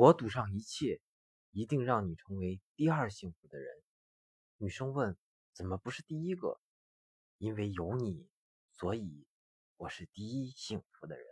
我赌上一切一定让你成为第二幸福的人。女生问怎么不是第一个？因为有你所以我是第一幸福的人。